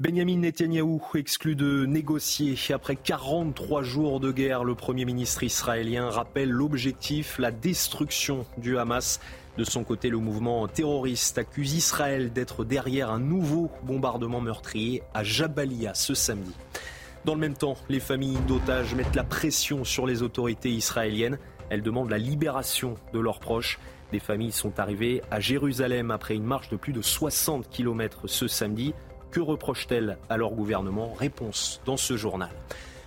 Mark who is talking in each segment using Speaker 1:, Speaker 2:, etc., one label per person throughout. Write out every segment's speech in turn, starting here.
Speaker 1: Benjamin Netanyahou exclu de négocier. Après 43 jours de guerre, le Premier ministre israélien rappelle l'objectif, la destruction du Hamas. De son côté, le mouvement terroriste accuse Israël d'être derrière un nouveau bombardement meurtrier à Jabalia ce samedi. Dans le même temps, les familles d'otages mettent la pression sur les autorités israéliennes. Elles demandent la libération de leurs proches. Des familles sont arrivées à Jérusalem après une marche de plus de 60 km ce samedi. Que reprochent-elles à leur gouvernement? Réponse dans ce journal.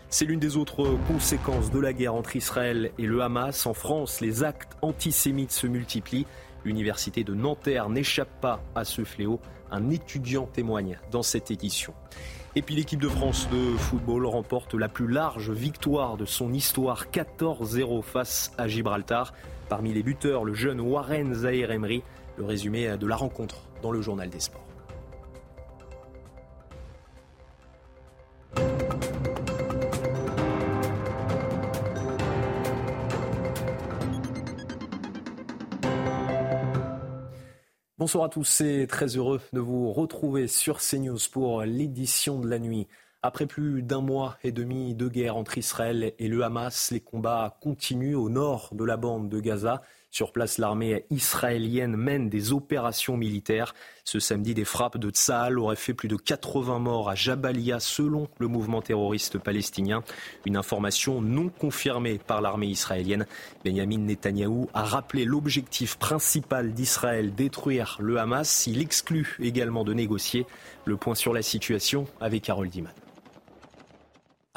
Speaker 1: C'est l'une des autres conséquences de la guerre entre Israël et le Hamas. En France, les actes antisémites se multiplient. L'université de Nanterre n'échappe pas à ce fléau. Un étudiant témoigne dans cette édition. Et puis l'équipe de France de football remporte la plus large victoire de son histoire, 14-0 face à Gibraltar. Parmi les buteurs, le jeune Warren Zahir Emery. Le résumé de la rencontre dans le journal des sports. Bonsoir à tous et très heureux de vous retrouver sur CNews pour l'édition de la nuit. Après plus d'un mois et demi de guerre entre Israël et le Hamas, les combats continuent au nord de la bande de Gaza. Sur place, l'armée israélienne mène des opérations militaires. Ce samedi, des frappes de Tsahal auraient fait plus de 80 morts à Jabalia, selon le mouvement terroriste palestinien. Une information non confirmée par l'armée israélienne. Benjamin Netanyahou a rappelé l'objectif principal d'Israël, détruire le Hamas. Il exclut également de négocier. Le point sur la situation avec Harold Diman.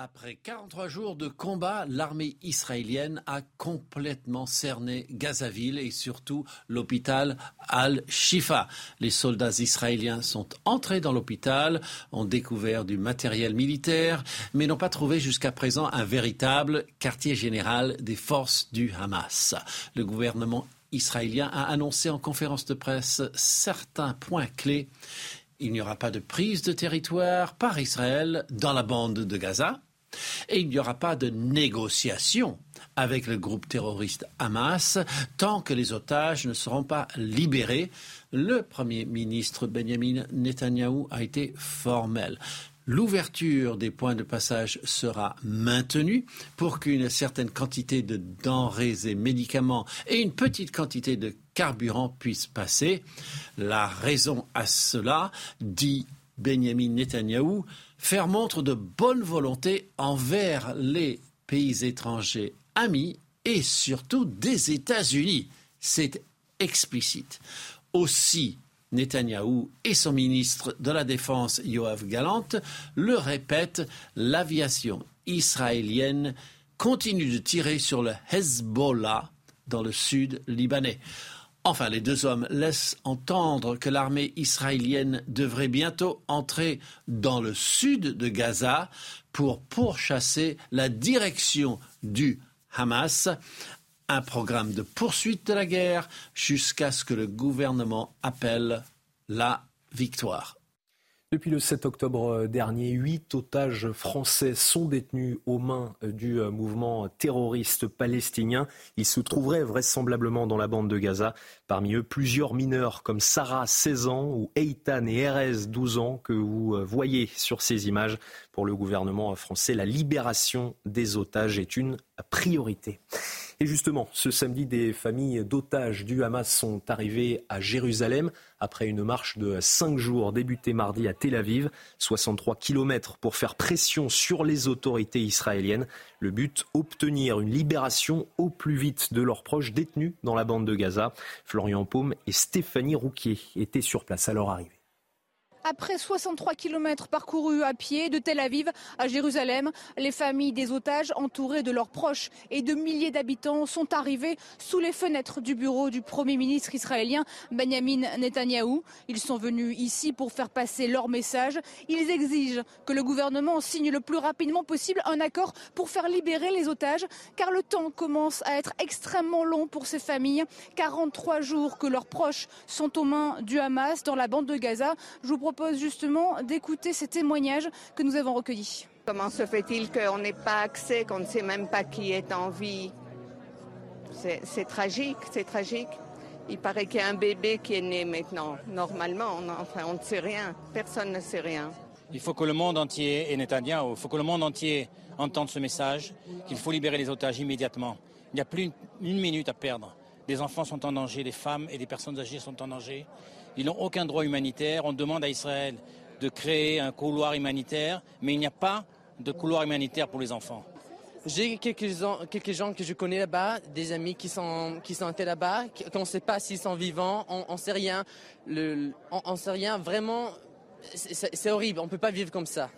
Speaker 2: Après 43 jours de combat, l'armée israélienne a complètement cerné Gazaville et surtout l'hôpital Al-Shifa. Les soldats israéliens sont entrés dans l'hôpital, ont découvert du matériel militaire, mais n'ont pas trouvé jusqu'à présent un véritable quartier général des forces du Hamas. Le gouvernement israélien a annoncé en conférence de presse certains points clés. Il n'y aura pas de prise de territoire par Israël dans la bande de Gaza. Et il n'y aura pas de négociation avec le groupe terroriste Hamas tant que les otages ne seront pas libérés. Le Premier ministre Benjamin Netanyahou a été formel. L'ouverture des points de passage sera maintenue pour qu'une certaine quantité de denrées et médicaments et une petite quantité de carburant puissent passer. La raison à cela, dit Benjamin Netanyahou, faire montre de bonne volonté envers les pays étrangers amis et surtout des États-Unis. C'est explicite. Aussi, Netanyahou et son ministre de la Défense, Yoav Galant, le répètent, l'aviation israélienne continue de tirer sur le Hezbollah dans le sud libanais. Enfin, les deux hommes laissent entendre que l'armée israélienne devrait bientôt entrer dans le sud de Gaza pour pourchasser la direction du Hamas, un programme de poursuite de la guerre jusqu'à ce que le gouvernement appelle la victoire.
Speaker 1: Depuis le 7 octobre dernier, huit otages français sont détenus aux mains du mouvement terroriste palestinien. Ils se trouveraient vraisemblablement dans la bande de Gaza. Parmi eux, plusieurs mineurs comme Sarah, 16 ans, ou Eitan et Erez, 12 ans, que vous voyez sur ces images. Pour le gouvernement français, la libération des otages est une priorité. Et justement, ce samedi, des familles d'otages du Hamas sont arrivées à Jérusalem après une marche de cinq jours débutée mardi à Tel Aviv. 63 kilomètres pour faire pression sur les autorités israéliennes. Le but, obtenir une libération au plus vite de leurs proches détenus dans la bande de Gaza. Florian Paume et Stéphanie Rouquier étaient sur place à leur arrivée.
Speaker 3: Après 63 km parcourus à pied de Tel Aviv à Jérusalem, les familles des otages entourées de leurs proches et de milliers d'habitants sont arrivées sous les fenêtres du bureau du Premier ministre israélien Benjamin Netanyahou. Ils sont venus ici pour faire passer leur message. Ils exigent que le gouvernement signe le plus rapidement possible un accord pour faire libérer les otages car le temps commence à être extrêmement long pour ces familles. 43 jours que leurs proches sont aux mains du Hamas dans la bande de Gaza. Propose justement d'écouter ces témoignages que nous avons recueillis.
Speaker 4: Comment se fait-il qu'on n'ait pas accès, qu'on ne sait même pas qui est en vie? C'est tragique, c'est tragique. Il paraît qu'il y a un bébé qui est né maintenant. Normalement, on, enfin, on ne sait rien. Personne ne sait rien.
Speaker 5: Il faut que le monde entier, et Netanyahu, il faut que le monde entier entende ce message, qu'il faut libérer les otages immédiatement. Il n'y a plus une, minute à perdre. Des enfants sont en danger, des femmes et des personnes âgées sont en danger. Ils n'ont aucun droit humanitaire. On demande à Israël de créer un couloir humanitaire, mais il n'y a pas de couloir humanitaire pour les enfants.
Speaker 6: J'ai quelques, quelques, gens que je connais là-bas, des amis qui sont, qui sont là-bas, qu'on ne sait pas s'ils sont vivants, on ne sait rien. Le, on, sait rien, vraiment, c'est horrible, on ne peut pas vivre comme ça.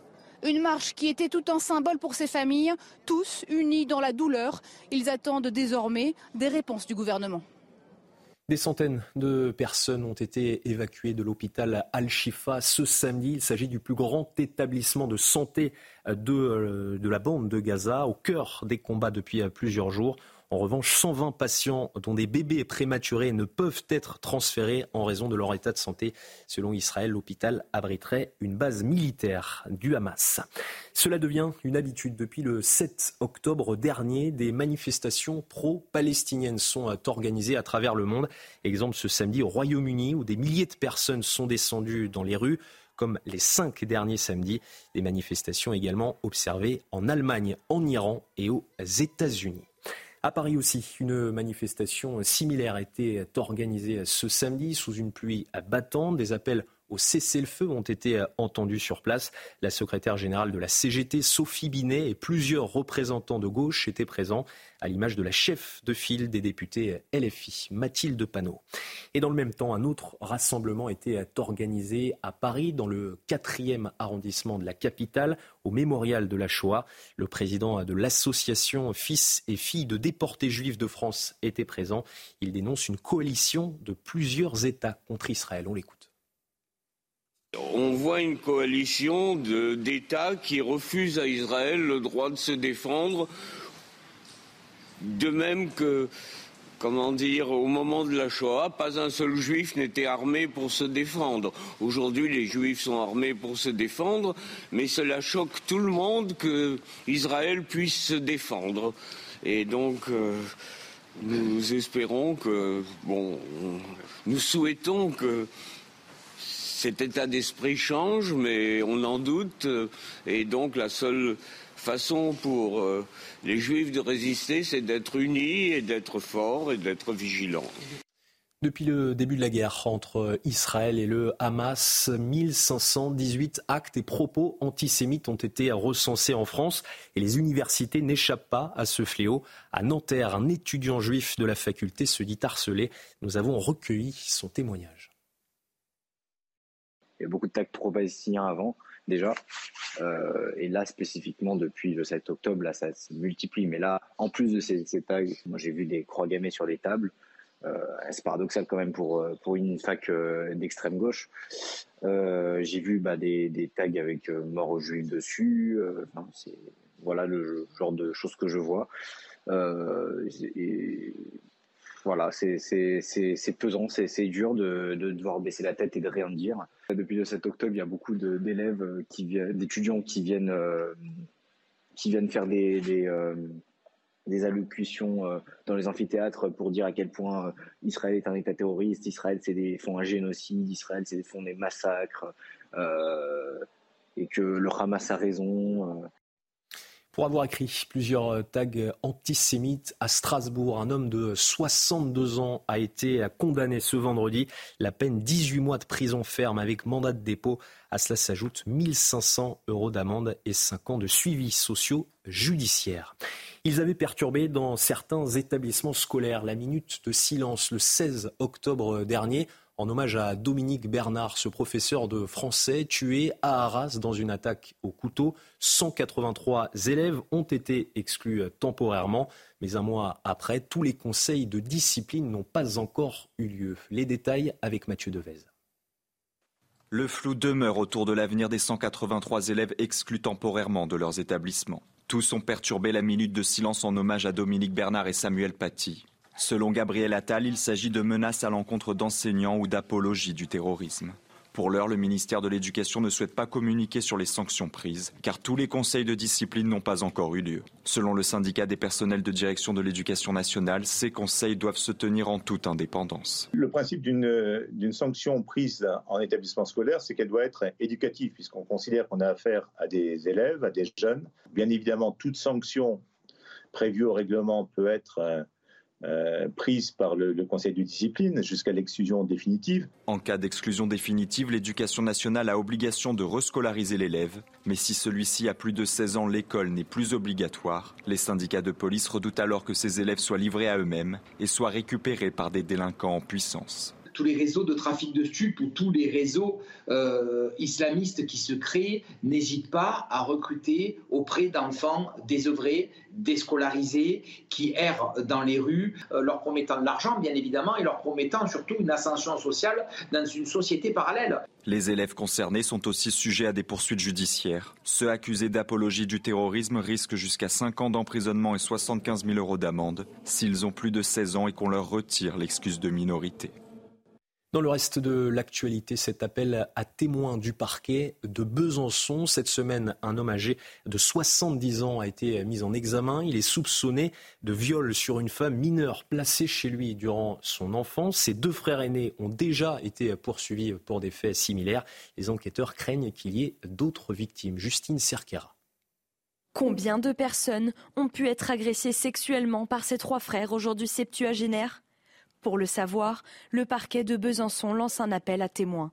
Speaker 3: Une marche qui était tout un symbole pour ces familles, tous unis dans la douleur. Ils attendent désormais des réponses du gouvernement.
Speaker 1: Des centaines de personnes ont été évacuées de l'hôpital Al-Shifa ce samedi. Il s'agit du plus grand établissement de santé de, euh, de, la bande de Gaza, au cœur des combats depuis plusieurs jours. En revanche, 120 patients dont des bébés prématurés ne peuvent être transférés en raison de leur état de santé. Selon Israël, l'hôpital abriterait une base militaire du Hamas. Cela devient une habitude. Depuis le 7 octobre dernier, des manifestations pro-palestiniennes sont organisées à travers le monde. Exemple ce samedi au Royaume-Uni où des milliers de personnes sont descendues dans les rues comme les cinq derniers samedis. Des manifestations également observées en Allemagne, en Iran et aux États-Unis. À Paris aussi, une manifestation similaire a été organisée ce samedi sous une pluie battante. Des appels au cessez-le-feu ont été entendus sur place. La secrétaire générale de la CGT, Sophie Binet, et plusieurs représentants de gauche étaient présents à l'image de la chef de file des députés LFI, Mathilde Panot. Et dans le même temps, un autre rassemblement était organisé à Paris, dans le quatrième arrondissement de la capitale, au mémorial de la Shoah. Le président de l'association Fils et filles de déportés juifs de France était présent. Il dénonce une coalition de plusieurs États contre Israël. On l'écoute.
Speaker 7: On voit une coalition d'États qui refusent à Israël le droit de se défendre de même que, comment dire, au moment de la Shoah, pas un seul juif n'était armé pour se défendre. Aujourd'hui, les juifs sont armés pour se défendre, mais cela choque tout le monde que Israël puisse se défendre. Et donc, euh, nous espérons que, bon, nous souhaitons que cet état d'esprit change, mais on en doute. Et donc, la seule façon pour euh, les Juifs de résister, c'est d'être unis et d'être forts et d'être vigilants.
Speaker 1: Depuis le début de la guerre entre Israël et le Hamas, 1518 actes et propos antisémites ont été recensés en France et les universités n'échappent pas à ce fléau. À Nanterre, un étudiant juif de la faculté se dit harcelé. Nous avons recueilli son témoignage.
Speaker 8: Il y a beaucoup de tags pro-palestiniens avant déjà. Euh, et là, spécifiquement, depuis le 7 octobre, là, ça se multiplie. Mais là, en plus de ces, tags, moi, j'ai vu des croix gammées sur les tables. Euh, c'est paradoxal quand même pour, euh, pour une fac d'extrême gauche. j'ai vu bah, des, des, tags avec mort aux juifs dessus. voilà le genre de choses que je vois. Voilà, c'est pesant, c'est dur de, devoir baisser la tête et de rien dire. Depuis le 7 octobre, il y a beaucoup d'élèves, euh, d'étudiants qui viennent, euh, qui viennent faire des, euh, allocutions dans les amphithéâtres pour dire à quel point Israël est un État terroriste, Israël c'est des font un génocide, Israël c'est des font des massacres, et que le Hamas a raison
Speaker 1: pour avoir écrit plusieurs euh, tags antisémites à Strasbourg. Un homme de 62 ans a été condamné ce vendredi. La peine 18 mois de prison ferme avec mandat de dépôt. À cela s'ajoute 1500 euros d'amende et 5 ans de suivi sociaux judiciaire. Ils avaient perturbé dans certains établissements scolaires la minute de silence le 16 octobre dernier en hommage à Dominique Bernard, ce professeur de français tué à Arras dans une attaque au couteau. 183 élèves ont été exclus temporairement, mais un mois après, tous les conseils de discipline n'ont pas encore eu lieu. Les détails avec Mathieu Devez.
Speaker 9: Le flou demeure autour de l'avenir des 183 élèves exclus temporairement de leurs établissements. Tous ont perturbé la minute de silence en hommage à Dominique Bernard et Samuel Paty. Selon Gabriel Attal, il s'agit de menaces à l'encontre d'enseignants ou d'apologie du terrorisme. Pour l'heure, le ministère de l'Éducation ne souhaite pas communiquer sur les sanctions prises, car tous les conseils de discipline n'ont pas encore eu lieu. Selon le syndicat des personnels de direction de l'éducation nationale, ces conseils doivent se tenir en toute indépendance.
Speaker 10: Le principe d'une sanction prise en établissement scolaire, c'est qu'elle doit être éducative, puisqu'on considère qu'on a affaire à des élèves, à des jeunes. Bien évidemment, toute sanction prévue au règlement peut être euh, prise par le, Conseil de discipline jusqu'à l'exclusion définitive.
Speaker 9: En cas d'exclusion définitive, l'éducation nationale a obligation de rescolariser l'élève, mais si celui-ci a plus de 16 ans, l'école n'est plus obligatoire. Les syndicats de police redoutent alors que ces élèves soient livrés à eux-mêmes et soient récupérés par des délinquants en puissance
Speaker 11: tous les réseaux de trafic de stupes ou tous les réseaux euh, islamistes qui se créent n'hésitent pas à recruter auprès d'enfants désœuvrés, déscolarisés, qui errent dans les rues, euh, leur promettant de l'argent, bien évidemment, et leur promettant surtout une ascension sociale dans une société parallèle.
Speaker 9: Les élèves concernés sont aussi sujets à des poursuites judiciaires. Ceux accusés d'apologie du terrorisme risquent jusqu'à 5 ans d'emprisonnement et 75 000 euros d'amende s'ils ont plus de 16 ans et qu'on leur retire l'excuse de minorité.
Speaker 1: Dans le reste de l'actualité, cet appel à témoins du parquet de Besançon. Cette semaine, un homme âgé de 70 ans a été mis en examen. Il est soupçonné de viol sur une femme mineure placée chez lui durant son enfance. Ses deux frères aînés ont déjà été poursuivis pour des faits similaires. Les enquêteurs craignent qu'il y ait d'autres victimes. Justine Cerquera.
Speaker 12: Combien de personnes ont pu être agressées sexuellement par ces trois frères aujourd'hui septuagénaires? Pour le savoir, le parquet de Besançon lance un appel à témoins.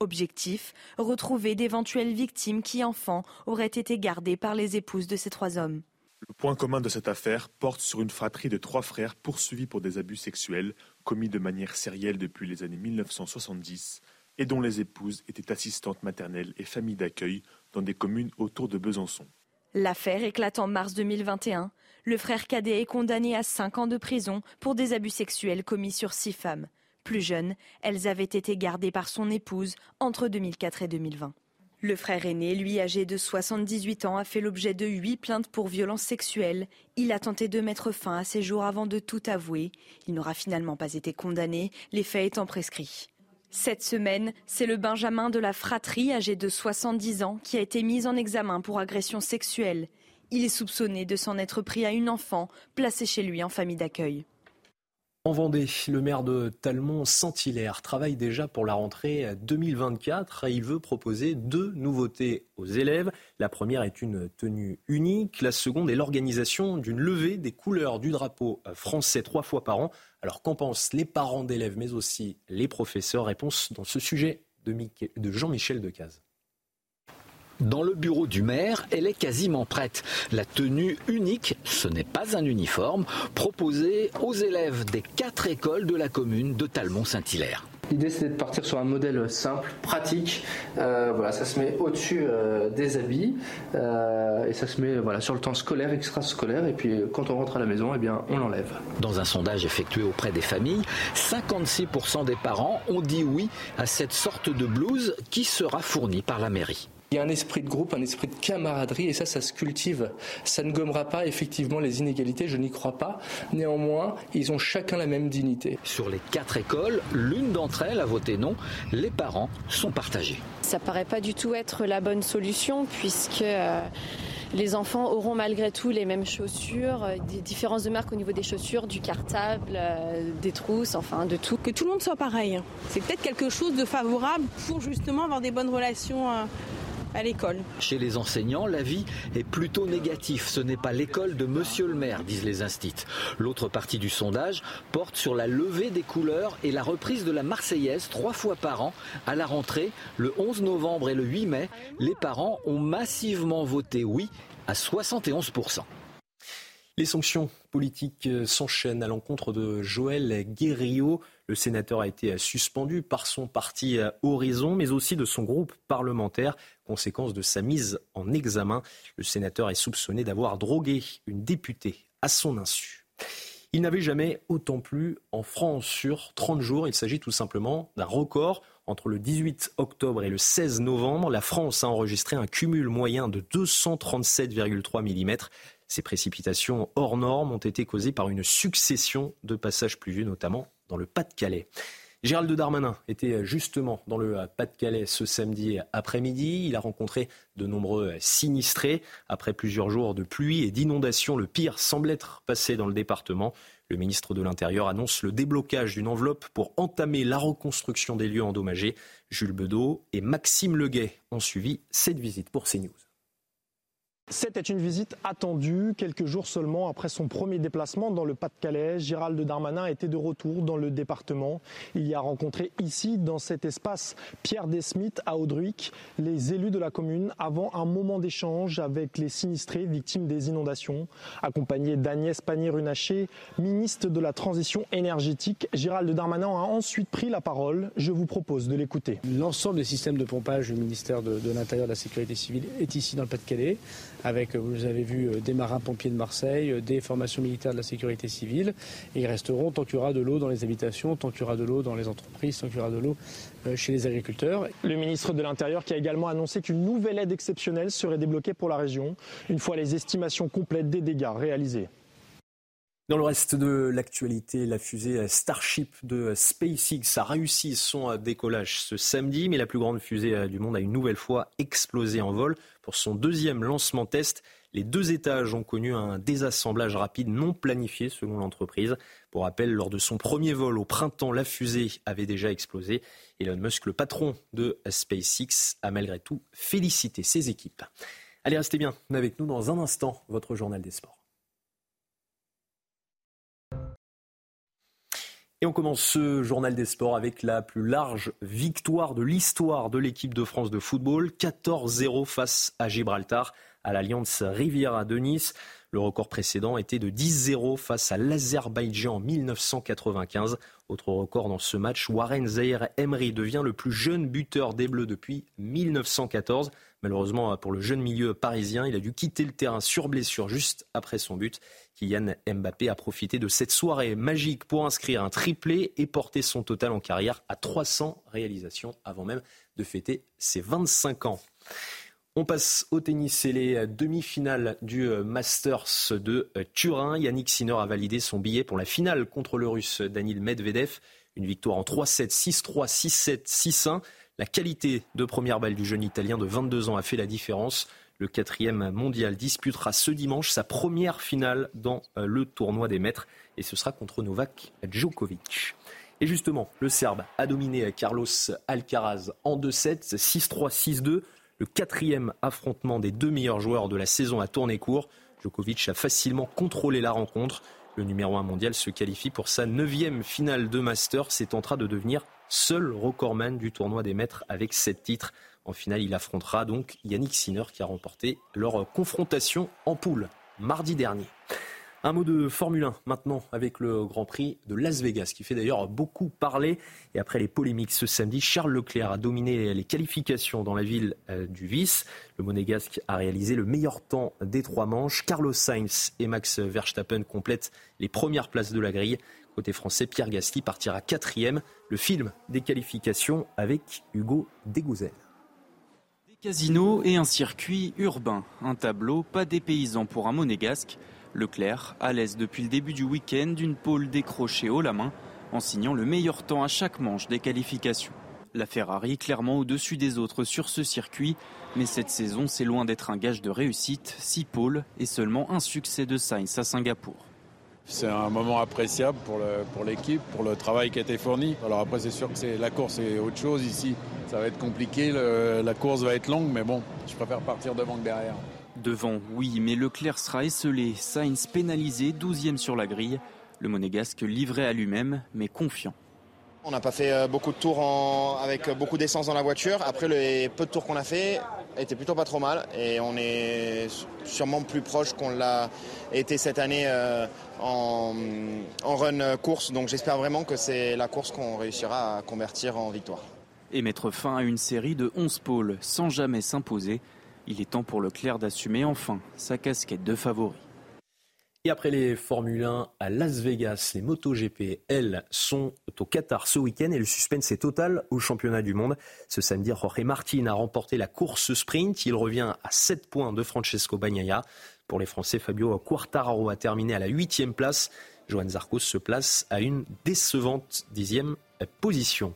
Speaker 12: Objectif retrouver d'éventuelles victimes qui, enfants, auraient été gardées par les épouses de ces trois hommes.
Speaker 13: Le point commun de cette affaire porte sur une fratrie de trois frères poursuivis pour des abus sexuels commis de manière sérielle depuis les années 1970 et dont les épouses étaient assistantes maternelles et familles d'accueil dans des communes autour de Besançon.
Speaker 12: L'affaire éclate en mars 2021. Le frère cadet est condamné à 5 ans de prison pour des abus sexuels commis sur six femmes. Plus jeunes, elles avaient été gardées par son épouse entre 2004 et 2020. Le frère aîné, lui âgé de 78 ans, a fait l'objet de huit plaintes pour violences sexuelles. Il a tenté de mettre fin à ses jours avant de tout avouer. Il n'aura finalement pas été condamné, les faits étant prescrits. Cette semaine, c'est le Benjamin de la fratrie, âgé de 70 ans, qui a été mis en examen pour agression sexuelle. Il est soupçonné de s'en être pris à une enfant placée chez lui en famille d'accueil.
Speaker 1: En Vendée, le maire de Talmont-Saint-Hilaire travaille déjà pour la rentrée 2024 il veut proposer deux nouveautés aux élèves. La première est une tenue unique, la seconde est l'organisation d'une levée des couleurs du drapeau français trois fois par an. Alors qu'en pensent les parents d'élèves mais aussi les professeurs? Réponse dans ce sujet de Jean-Michel Decaze.
Speaker 14: Dans le bureau du maire, elle est quasiment prête. La tenue unique, ce n'est pas un uniforme, proposée aux élèves des quatre écoles de la commune de Talmont-Saint-Hilaire.
Speaker 15: L'idée c'est de partir sur un modèle simple, pratique. Euh, voilà, ça se met au-dessus euh, des habits euh, et ça se met voilà sur le temps scolaire, extrascolaire et puis quand on rentre à la maison, eh bien on l'enlève.
Speaker 14: Dans un sondage effectué auprès des familles, 56% des parents ont dit oui à cette sorte de blouse qui sera fournie par la mairie.
Speaker 15: Il y a un esprit de groupe, un esprit de camaraderie, et ça, ça se cultive. Ça ne gommera pas effectivement les inégalités, je n'y crois pas. Néanmoins, ils ont chacun la même dignité.
Speaker 14: Sur les quatre écoles, l'une d'entre elles a voté non. Les parents sont partagés.
Speaker 16: Ça paraît pas du tout être la bonne solution, puisque. Euh, les enfants auront malgré tout les mêmes chaussures, euh, des différences de marque au niveau des chaussures, du cartable, euh, des trousses, enfin de tout.
Speaker 17: Que tout le monde soit pareil. C'est peut-être quelque chose de favorable pour justement avoir des bonnes relations à l'école.
Speaker 14: Chez les enseignants, l'avis est plutôt négatif. Ce n'est pas l'école de monsieur le maire, disent les instits. L'autre partie du sondage porte sur la levée des couleurs et la reprise de la Marseillaise trois fois par an à la rentrée, le 11 novembre et le 8 mai. Les parents ont massivement voté oui à 71%.
Speaker 1: Les sanctions politiques s'enchaînent à l'encontre de Joël Guerriot. Le sénateur a été suspendu par son parti Horizon, mais aussi de son groupe parlementaire, conséquence de sa mise en examen. Le sénateur est soupçonné d'avoir drogué une députée à son insu. Il n'avait jamais autant plu en France sur 30 jours. Il s'agit tout simplement d'un record. Entre le 18 octobre et le 16 novembre, la France a enregistré un cumul moyen de 237,3 mm. Ces précipitations hors normes ont été causées par une succession de passages pluvieux, notamment dans le Pas-de-Calais. Gérald Darmanin était justement dans le Pas-de-Calais ce samedi après-midi. Il a rencontré de nombreux sinistrés. Après plusieurs jours de pluie et d'inondations, le pire semble être passé dans le département. Le ministre de l'Intérieur annonce le déblocage d'une enveloppe pour entamer la reconstruction des lieux endommagés. Jules Bedeau et Maxime Leguet ont suivi cette visite pour CNews.
Speaker 18: C'était une visite attendue. Quelques jours seulement après son premier déplacement dans le Pas-de-Calais, Gérald Darmanin était de retour dans le département. Il y a rencontré ici, dans cet espace, Pierre Desmith à Audruic, les élus de la commune, avant un moment d'échange avec les sinistrés victimes des inondations. Accompagné d'Agnès Pannier-Runacher, ministre de la Transition énergétique, Gérald Darmanin a ensuite pris la parole. Je vous propose de l'écouter.
Speaker 19: L'ensemble des systèmes de pompage du ministère de, de l'Intérieur et de la Sécurité civile est ici dans le Pas-de-Calais avec, vous avez vu, euh, des marins-pompiers de Marseille, euh, des formations militaires de la sécurité civile. Ils resteront tant qu'il y aura de l'eau dans les habitations, tant qu'il y aura de l'eau dans les entreprises, tant qu'il y aura de l'eau euh, chez les agriculteurs.
Speaker 18: Le ministre de l'Intérieur qui a également annoncé qu'une nouvelle aide exceptionnelle serait débloquée pour la région, une fois les estimations complètes des dégâts réalisées.
Speaker 1: Dans le reste de l'actualité, la fusée Starship de SpaceX a réussi son décollage ce samedi, mais la plus grande fusée du monde a une nouvelle fois explosé en vol. Pour son deuxième lancement test, les deux étages ont connu un désassemblage rapide non planifié selon l'entreprise. Pour rappel, lors de son premier vol au printemps, la fusée avait déjà explosé. Elon Musk, le patron de SpaceX, a malgré tout félicité ses équipes. Allez, restez bien avec nous dans un instant, votre journal des sports. Et on commence ce journal des sports avec la plus large victoire de l'histoire de l'équipe de France de football, 14-0 face à Gibraltar à l'Alliance Riviera de Nice. Le record précédent était de 10-0 face à l'Azerbaïdjan en 1995. Autre record dans ce match, Warren Zahir Emery devient le plus jeune buteur des Bleus depuis 1914. Malheureusement pour le jeune milieu parisien, il a dû quitter le terrain sur blessure juste après son but. Kylian Mbappé a profité de cette soirée magique pour inscrire un triplé et porter son total en carrière à 300 réalisations avant même de fêter ses 25 ans. On passe au tennis et les demi-finales du Masters de Turin. Yannick Sinner a validé son billet pour la finale contre le Russe Danil Medvedev. Une victoire en 3-7, 6-3, 6-7, 6-1. La qualité de première balle du jeune Italien de 22 ans a fait la différence. Le quatrième mondial disputera ce dimanche sa première finale dans euh, le tournoi des maîtres et ce sera contre Novak Djokovic. Et justement, le Serbe a dominé Carlos Alcaraz en 2-7, 6-3, 6-2. Le quatrième affrontement des deux meilleurs joueurs de la saison a tourné court. Djokovic a facilement contrôlé la rencontre. Le numéro 1 mondial se qualifie pour sa neuvième finale de Masters et tentera de devenir seul recordman du tournoi des maîtres avec sept titres. En finale, il affrontera donc Yannick Sinner qui a remporté leur confrontation en poule mardi dernier. Un mot de Formule 1 maintenant avec le Grand Prix de Las Vegas qui fait d'ailleurs beaucoup parler. Et après les polémiques ce samedi, Charles Leclerc a dominé les qualifications dans la ville euh, du Vice. Le Monégasque a réalisé le meilleur temps des trois manches. Carlos Sainz et Max Verstappen complètent les premières places de la grille. Côté français, Pierre Gasly partira quatrième. Le film des qualifications avec Hugo Dégouzel.
Speaker 20: Casino et un circuit urbain. Un tableau pas des paysans pour un monégasque. Leclerc, à l'aise depuis le début du week-end, d'une pôle décrochée haut la main, en signant le meilleur temps à chaque manche des qualifications. La Ferrari clairement au-dessus des autres sur ce circuit, mais cette saison c'est loin d'être un gage de réussite, six pôles et seulement un succès de Sainz à Singapour.
Speaker 21: C'est un moment appréciable pour l'équipe, pour, le travail qui a été fourni. Alors après, c'est sûr que la course est autre chose ici. Ça va être compliqué, la course va être longue, mais bon, je préfère partir devant que derrière.
Speaker 20: Devant, oui, mais Leclerc sera esselé. Sainz pénalisé, 12e sur la grille. Le monégasque livré à lui-même, mais confiant.
Speaker 22: On n'a pas fait beaucoup de tours en... avec beaucoup d'essence dans la voiture. Après, les peu de tours qu'on a fait étaient plutôt pas trop mal. Et on est sûrement plus proche qu'on l'a été cette année euh, en... en run course. Donc j'espère vraiment que c'est la course qu'on réussira à convertir en victoire.
Speaker 20: Et mettre fin à une série de 11 pôles sans jamais s'imposer. Il est temps pour Leclerc d'assumer enfin sa casquette de favori.
Speaker 1: Et après les Formule 1 à Las Vegas, les MotoGP, elles, sont au Qatar ce week-end et le suspense est total au championnat du monde. Ce samedi, Jorge Martin a remporté la course sprint. Il revient à 7 points de Francesco Bagnaia. Pour les Français, Fabio Quartararo a terminé à la 8 place. Johan Zarcos se place à une décevante dixième position.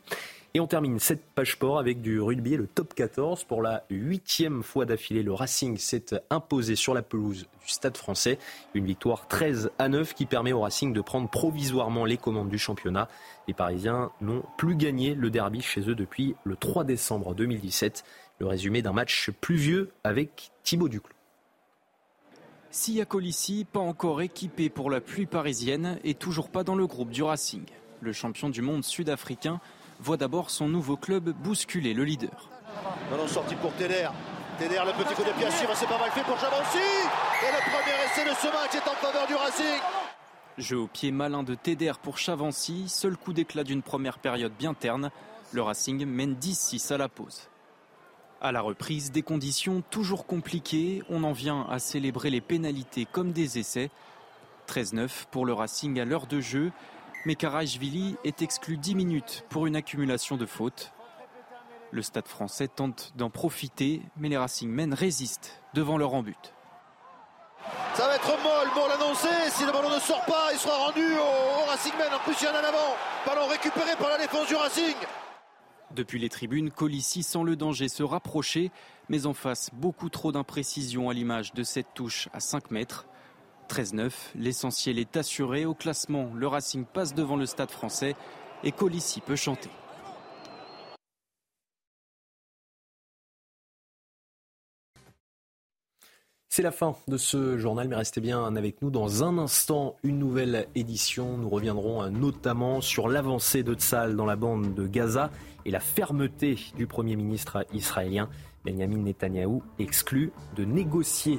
Speaker 1: Et on termine cette page sport avec du rugby le top 14. Pour la huitième fois d'affilée, le Racing s'est imposé sur la pelouse du Stade français. Une victoire 13 à 9 qui permet au Racing de prendre provisoirement les commandes du championnat. Les Parisiens n'ont plus gagné le derby chez eux depuis le 3 décembre 2017. Le résumé d'un match pluvieux avec Thibaut Duclos.
Speaker 20: Sia Colissi, pas encore équipé pour la pluie parisienne et toujours pas dans le groupe du Racing. Le champion du monde sud-africain voit d'abord son nouveau club bousculer le leader.
Speaker 23: Pour le petit coup de pied à c'est pas mal fait pour. Et le premier essai de ce match est en faveur du Racing.
Speaker 20: Jeu au pied malin de Teder pour Chavancy, seul coup d'éclat d'une première période bien terne. Le Racing mène 10-6 à la pause. À la reprise, des conditions toujours compliquées, on en vient à célébrer les pénalités comme des essais. 13-9 pour le Racing à l'heure de jeu mais Karajvili est exclu 10 minutes pour une accumulation de fautes. Le stade français tente d'en profiter, mais les Racingmen résistent devant leur embut.
Speaker 23: Ça va être molle pour l'annoncer. Si le ballon ne sort pas, il sera rendu au, Racingmen. En plus, il y en a en avant. Ballon récupéré par la défense du Racing.
Speaker 20: Depuis les tribunes, Colissi sent le danger se rapprocher, mais en face, beaucoup trop d'imprécision à l'image de cette touche à 5 mètres. 13-9, l'essentiel est assuré. Au classement, le Racing passe devant le stade français et Colissi peut chanter.
Speaker 1: C'est la fin de ce journal, mais restez bien avec nous. Dans un instant, une nouvelle édition. Nous reviendrons notamment sur l'avancée de Tzal dans la bande de Gaza et la fermeté du Premier ministre israélien. Benjamin Netanyahou exclut de négocier